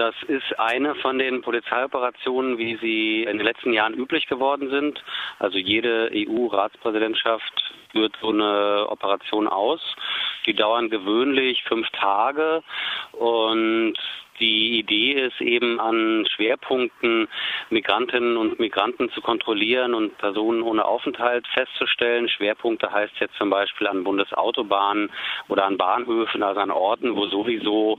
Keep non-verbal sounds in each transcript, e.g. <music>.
Das ist eine von den Polizeioperationen, wie sie in den letzten Jahren üblich geworden sind. Also jede EU-Ratspräsidentschaft führt so eine Operation aus. Die dauern gewöhnlich fünf Tage und die Idee ist eben an Schwerpunkten Migrantinnen und Migranten zu kontrollieren und Personen ohne Aufenthalt festzustellen. Schwerpunkte heißt jetzt zum Beispiel an Bundesautobahnen oder an Bahnhöfen, also an Orten, wo sowieso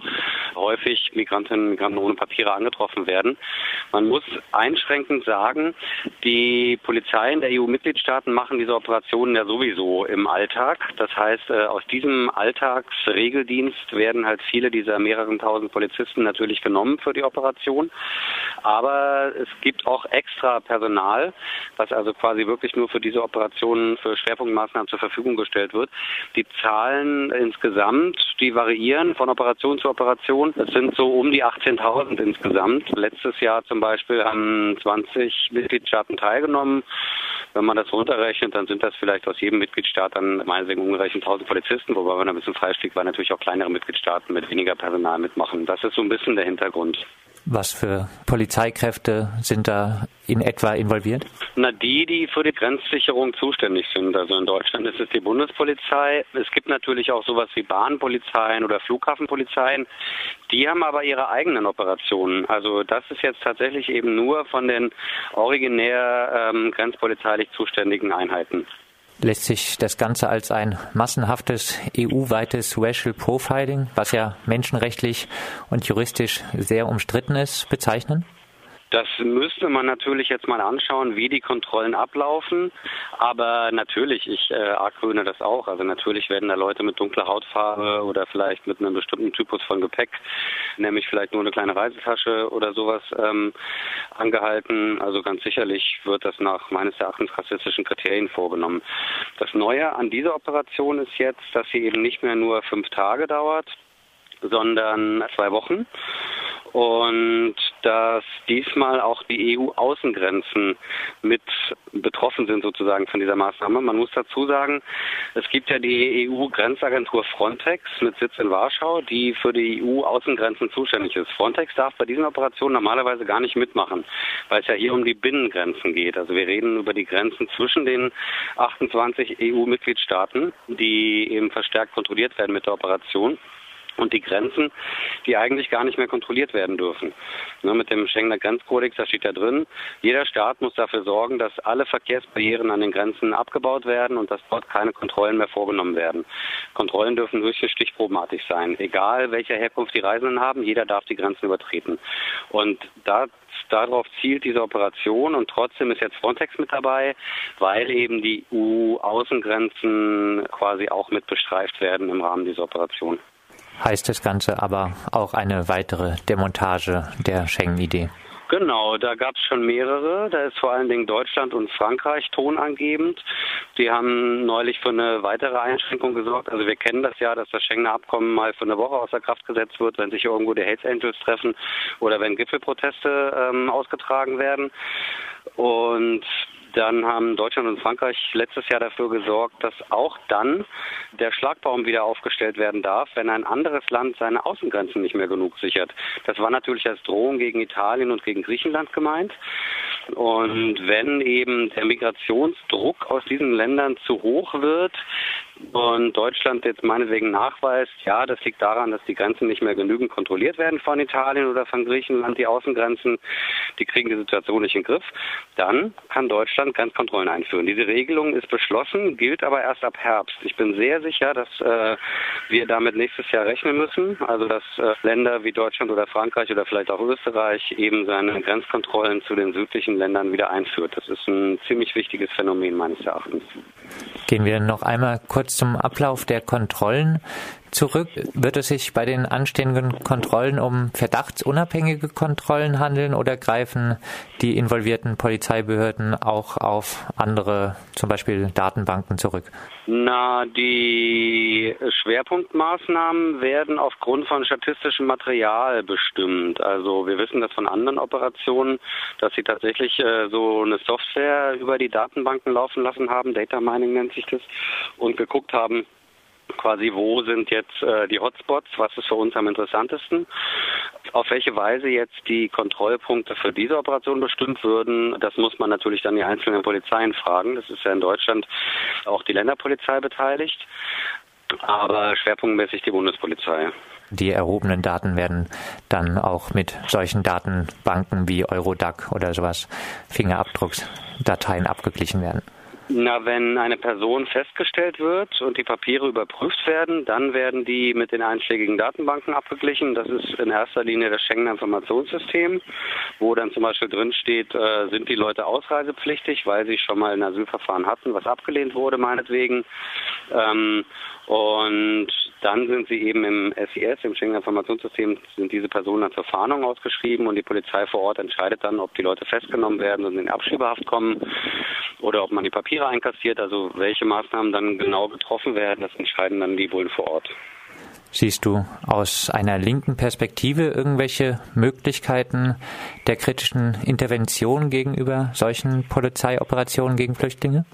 häufig Migrantinnen und Migranten ohne Papiere angetroffen werden. Man muss einschränkend sagen, die Polizei in der EU-Mitgliedstaaten machen diese Operationen ja sowieso im Alltag. Das heißt, äh, aus diesem Alltagsregeldienst werden halt viele dieser mehreren tausend Polizisten natürlich genommen für die Operation. Aber es gibt auch extra Personal, was also quasi wirklich nur für diese Operationen, für Schwerpunktmaßnahmen zur Verfügung gestellt wird. Die Zahlen insgesamt, die variieren von Operation zu Operation. Es sind so um die 18.000 insgesamt. Letztes Jahr zum Beispiel haben 20 Mitgliedstaaten teilgenommen. Wenn man das runterrechnet, dann sind das vielleicht aus jedem Mitgliedstaat dann meinetwegen umgerechnet 1000 Polizisten, wobei man ein bisschen freischlägt, weil natürlich auch kleinere Mitgliedstaaten mit weniger Personal mitmachen. Das ist so ein bisschen der Hintergrund. Was für Polizeikräfte sind da in etwa involviert? Na, die, die für die Grenzsicherung zuständig sind. Also in Deutschland ist es die Bundespolizei. Es gibt natürlich auch sowas wie Bahnpolizeien oder Flughafenpolizeien. Die haben aber ihre eigenen Operationen. Also das ist jetzt tatsächlich eben nur von den originär ähm, grenzpolizeilich zuständigen Einheiten lässt sich das Ganze als ein massenhaftes EU-weites Racial Profiling, was ja menschenrechtlich und juristisch sehr umstritten ist, bezeichnen? Das müsste man natürlich jetzt mal anschauen, wie die Kontrollen ablaufen. Aber natürlich, ich äh, argwöhne das auch. Also natürlich werden da Leute mit dunkler Hautfarbe oder vielleicht mit einem bestimmten Typus von Gepäck, nämlich vielleicht nur eine kleine Reisetasche oder sowas, ähm, angehalten. Also ganz sicherlich wird das nach meines Erachtens rassistischen Kriterien vorgenommen. Das Neue an dieser Operation ist jetzt, dass sie eben nicht mehr nur fünf Tage dauert, sondern zwei Wochen und dass diesmal auch die EU-Außengrenzen mit betroffen sind sozusagen von dieser Maßnahme. Man muss dazu sagen, es gibt ja die EU-Grenzagentur Frontex mit Sitz in Warschau, die für die EU-Außengrenzen zuständig ist. Frontex darf bei diesen Operationen normalerweise gar nicht mitmachen, weil es ja hier um die Binnengrenzen geht. Also wir reden über die Grenzen zwischen den 28 EU-Mitgliedstaaten, die eben verstärkt kontrolliert werden mit der Operation und die Grenzen, die eigentlich gar nicht mehr kontrolliert werden dürfen. Ne, mit dem Schengener Grenzkodex, da steht ja drin, jeder Staat muss dafür sorgen, dass alle Verkehrsbarrieren an den Grenzen abgebaut werden und dass dort keine Kontrollen mehr vorgenommen werden. Kontrollen dürfen höchstens stichprobenartig sein. Egal welcher Herkunft die Reisenden haben, jeder darf die Grenzen übertreten. Und da darauf zielt diese Operation und trotzdem ist jetzt Frontex mit dabei, weil eben die EU-Außengrenzen quasi auch mit bestreift werden im Rahmen dieser Operation heißt das Ganze aber auch eine weitere Demontage der Schengen-Idee. Genau, da gab es schon mehrere. Da ist vor allen Dingen Deutschland und Frankreich tonangebend. Die haben neulich für eine weitere Einschränkung gesorgt. Also wir kennen das ja, dass das Schengener Abkommen mal für eine Woche außer Kraft gesetzt wird, wenn sich irgendwo die Hells Angels treffen oder wenn Gipfelproteste ähm, ausgetragen werden. Und dann haben Deutschland und Frankreich letztes Jahr dafür gesorgt, dass auch dann der Schlagbaum wieder aufgestellt werden darf, wenn ein anderes Land seine Außengrenzen nicht mehr genug sichert. Das war natürlich als Drohung gegen Italien und gegen Griechenland gemeint. Und wenn eben der Migrationsdruck aus diesen Ländern zu hoch wird, und Deutschland jetzt meinetwegen nachweist, ja, das liegt daran, dass die Grenzen nicht mehr genügend kontrolliert werden von Italien oder von Griechenland, die Außengrenzen, die kriegen die Situation nicht in den Griff, dann kann Deutschland Grenzkontrollen einführen. Diese Regelung ist beschlossen, gilt aber erst ab Herbst. Ich bin sehr sicher, dass äh, wir damit nächstes Jahr rechnen müssen, also dass äh, Länder wie Deutschland oder Frankreich oder vielleicht auch Österreich eben seine Grenzkontrollen zu den südlichen Ländern wieder einführt. Das ist ein ziemlich wichtiges Phänomen meines Erachtens. Gehen wir noch einmal kurz zum Ablauf der Kontrollen zurück. Wird es sich bei den anstehenden Kontrollen um verdachtsunabhängige Kontrollen handeln oder greifen die involvierten Polizeibehörden auch auf andere, zum Beispiel Datenbanken zurück? Na, die Schwerpunktmaßnahmen werden aufgrund von statistischem Material bestimmt. Also wir wissen das von anderen Operationen, dass sie tatsächlich äh, so eine Software über die Datenbanken laufen lassen haben, Data Mining nennt sich das, und geguckt haben, quasi, wo sind jetzt äh, die Hotspots, was ist für uns am interessantesten. Auf welche Weise jetzt die Kontrollpunkte für diese Operation bestimmt würden, das muss man natürlich dann die einzelnen Polizeien fragen. Das ist ja in Deutschland auch die Länderpolizei beteiligt, aber schwerpunktmäßig die Bundespolizei. Die erhobenen Daten werden dann auch mit solchen Datenbanken wie Eurodac oder sowas Fingerabdrucksdateien abgeglichen werden. Na, wenn eine Person festgestellt wird und die Papiere überprüft werden, dann werden die mit den einschlägigen Datenbanken abgeglichen. Das ist in erster Linie das Schengener Informationssystem, wo dann zum Beispiel drin steht, äh, sind die Leute ausreisepflichtig, weil sie schon mal ein Asylverfahren hatten, was abgelehnt wurde, meinetwegen. Ähm, und dann sind sie eben im SIS, im Schengener Informationssystem, sind diese Personen dann zur Fahndung ausgeschrieben und die Polizei vor Ort entscheidet dann, ob die Leute festgenommen werden und in Abschiebehaft kommen oder ob man die Papiere einkassiert. Also welche Maßnahmen dann genau getroffen werden, das entscheiden dann die Bullen vor Ort. Siehst du aus einer linken Perspektive irgendwelche Möglichkeiten der kritischen Intervention gegenüber solchen Polizeioperationen gegen Flüchtlinge?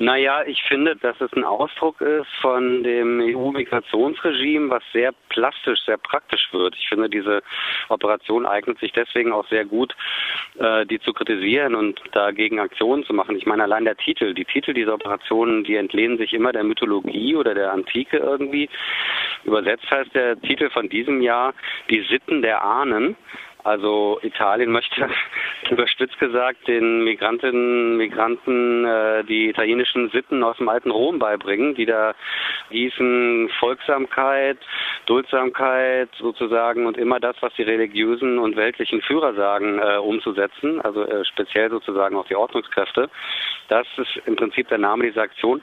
Naja, ich finde, dass es ein Ausdruck ist von dem EU-Migrationsregime, was sehr plastisch, sehr praktisch wird. Ich finde, diese Operation eignet sich deswegen auch sehr gut, äh, die zu kritisieren und dagegen Aktionen zu machen. Ich meine, allein der Titel, die Titel dieser Operationen, die entlehnen sich immer der Mythologie oder der Antike irgendwie. Übersetzt heißt der Titel von diesem Jahr Die Sitten der Ahnen. Also Italien möchte <laughs> überspitzt gesagt den Migrantinnen Migranten äh, die italienischen Sitten aus dem alten Rom beibringen, die da hießen Folgsamkeit, Duldsamkeit sozusagen und immer das, was die religiösen und weltlichen Führer sagen, äh, umzusetzen, also äh, speziell sozusagen auch die Ordnungskräfte. Das ist im Prinzip der Name dieser Aktion.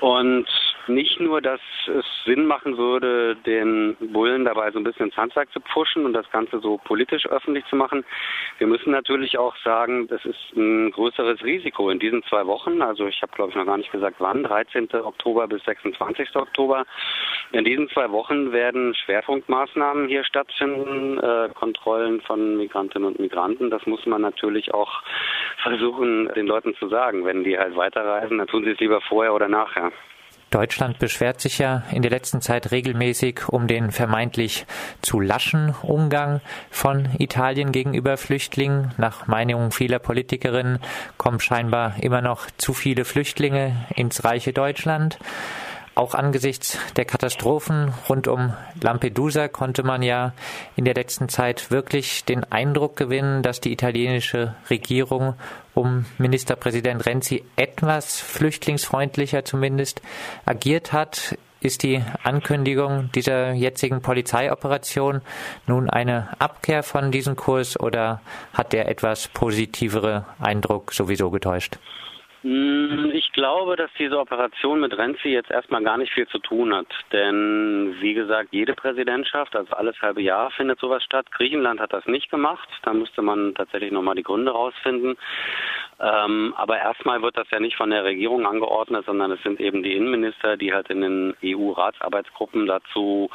Und nicht nur, dass es Sinn machen würde, den Bullen dabei so ein bisschen ins Handwerk zu pushen und das Ganze so politisch öffentlich zu machen. Wir müssen natürlich auch sagen, das ist ein größeres Risiko in diesen zwei Wochen. Also ich habe, glaube ich, noch gar nicht gesagt, wann, 13. Oktober bis 26. Oktober. In diesen zwei Wochen werden Schwerpunktmaßnahmen hier stattfinden, äh, Kontrollen von Migrantinnen und Migranten. Das muss man natürlich auch versuchen, den Leuten zu sagen. Wenn die halt weiterreisen, dann tun sie es lieber vorher oder nachher. Deutschland beschwert sich ja in der letzten Zeit regelmäßig um den vermeintlich zu laschen Umgang von Italien gegenüber Flüchtlingen. Nach Meinung vieler Politikerinnen kommen scheinbar immer noch zu viele Flüchtlinge ins reiche Deutschland. Auch angesichts der Katastrophen rund um Lampedusa konnte man ja in der letzten Zeit wirklich den Eindruck gewinnen, dass die italienische Regierung um Ministerpräsident Renzi etwas flüchtlingsfreundlicher zumindest agiert hat. Ist die Ankündigung dieser jetzigen Polizeioperation nun eine Abkehr von diesem Kurs oder hat der etwas positivere Eindruck sowieso getäuscht? Hm, ich glaube, dass diese Operation mit Renzi jetzt erstmal gar nicht viel zu tun hat. Denn wie gesagt, jede Präsidentschaft, also alles halbe Jahr findet sowas statt. Griechenland hat das nicht gemacht. Da müsste man tatsächlich nochmal die Gründe rausfinden. Ähm, aber erstmal wird das ja nicht von der Regierung angeordnet, sondern es sind eben die Innenminister, die halt in den EU-Ratsarbeitsgruppen dazu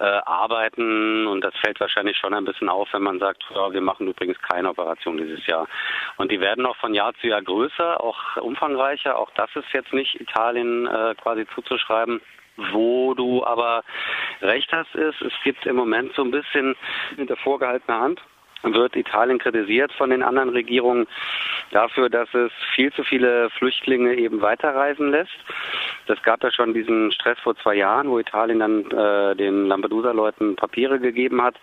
äh, arbeiten. Und das fällt wahrscheinlich schon ein bisschen auf, wenn man sagt, ja, wir machen übrigens keine Operation dieses Jahr. Und die werden auch von Jahr zu Jahr größer, auch umfangreicher. Auch das ist jetzt nicht Italien äh, quasi zuzuschreiben. Wo du aber recht hast, ist, es gibt im Moment so ein bisschen hinter vorgehaltener Hand wird Italien kritisiert von den anderen Regierungen dafür, dass es viel zu viele Flüchtlinge eben weiterreisen lässt. Das gab ja schon diesen Stress vor zwei Jahren, wo Italien dann äh, den Lampedusa-Leuten Papiere gegeben hat.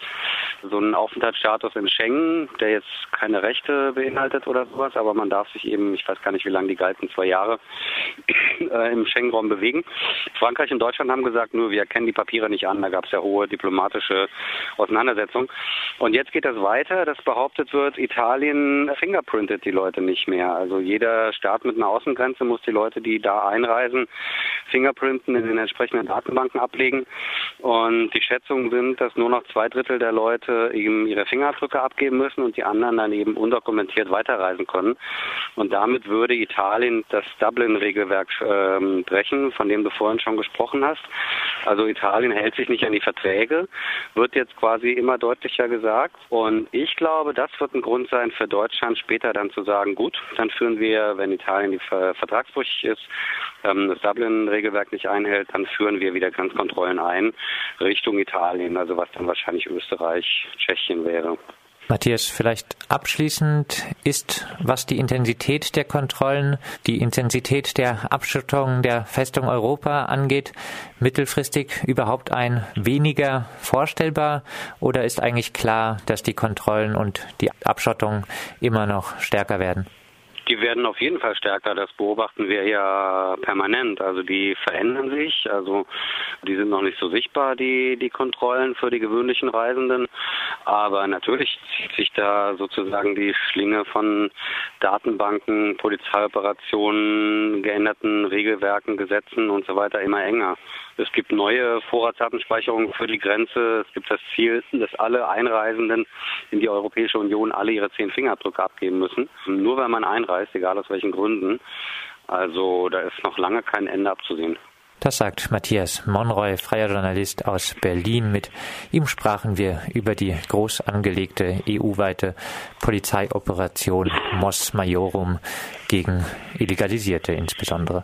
So einen Aufenthaltsstatus in Schengen, der jetzt keine Rechte beinhaltet oder sowas, aber man darf sich eben, ich weiß gar nicht, wie lange die galten, zwei Jahre <laughs> äh, im Schengen-Raum bewegen. Frankreich und Deutschland haben gesagt, nur wir erkennen die Papiere nicht an. Da gab es ja hohe diplomatische Auseinandersetzungen. Und jetzt geht das weiter weiter, dass behauptet wird, Italien fingerprintet die Leute nicht mehr. Also jeder Staat mit einer Außengrenze muss die Leute, die da einreisen, fingerprinten, in den entsprechenden Datenbanken ablegen. Und die Schätzungen sind, dass nur noch zwei Drittel der Leute eben ihre Fingerabdrücke abgeben müssen und die anderen dann eben undokumentiert weiterreisen können. Und damit würde Italien das Dublin-Regelwerk äh, brechen, von dem du vorhin schon gesprochen hast. Also Italien hält sich nicht an die Verträge, wird jetzt quasi immer deutlicher gesagt. Und ich glaube, das wird ein Grund sein für Deutschland später dann zu sagen, gut, dann führen wir, wenn Italien die vertragsbrüchig ist, ähm, das Dublin-Regelwerk nicht einhält, dann führen wir wieder Grenzkontrollen ein Richtung Italien, also was dann wahrscheinlich Österreich, Tschechien wäre. Matthias, vielleicht abschließend ist, was die Intensität der Kontrollen, die Intensität der Abschottung der Festung Europa angeht, mittelfristig überhaupt ein weniger vorstellbar oder ist eigentlich klar, dass die Kontrollen und die Abschottung immer noch stärker werden? Die werden auf jeden Fall stärker. Das beobachten wir ja permanent. Also die verändern sich. Also die sind noch nicht so sichtbar, die, die Kontrollen für die gewöhnlichen Reisenden. Aber natürlich zieht sich da sozusagen die Schlinge von Datenbanken, Polizeioperationen, geänderten Regelwerken, Gesetzen und so weiter immer enger. Es gibt neue Vorratsdatenspeicherungen für die Grenze. Es gibt das Ziel, dass alle Einreisenden in die Europäische Union alle ihre zehn Fingerabdrücke abgeben müssen. Nur wenn man einreist, egal aus welchen Gründen. Also da ist noch lange kein Ende abzusehen. Das sagt Matthias Monroy, freier Journalist aus Berlin. Mit ihm sprachen wir über die groß angelegte EU-weite Polizeioperation Mos Majorum gegen Illegalisierte insbesondere.